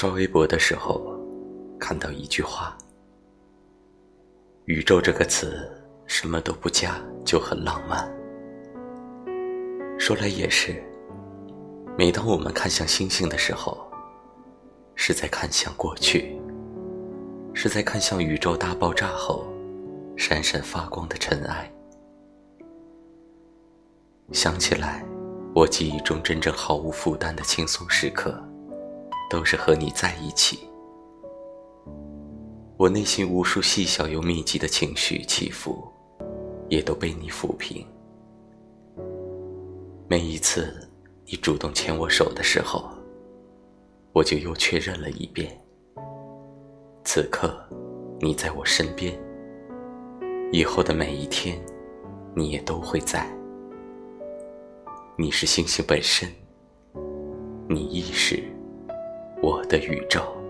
刷微博的时候，看到一句话：“宇宙这个词，什么都不加就很浪漫。”说来也是，每当我们看向星星的时候，是在看向过去，是在看向宇宙大爆炸后闪闪发光的尘埃。想起来，我记忆中真正毫无负担的轻松时刻，都是和你在一起。我内心无数细小又密集的情绪起伏，也都被你抚平。每一次你主动牵我手的时候，我就又确认了一遍：此刻你在我身边，以后的每一天你也都会在。你是星星本身，你亦是我的宇宙。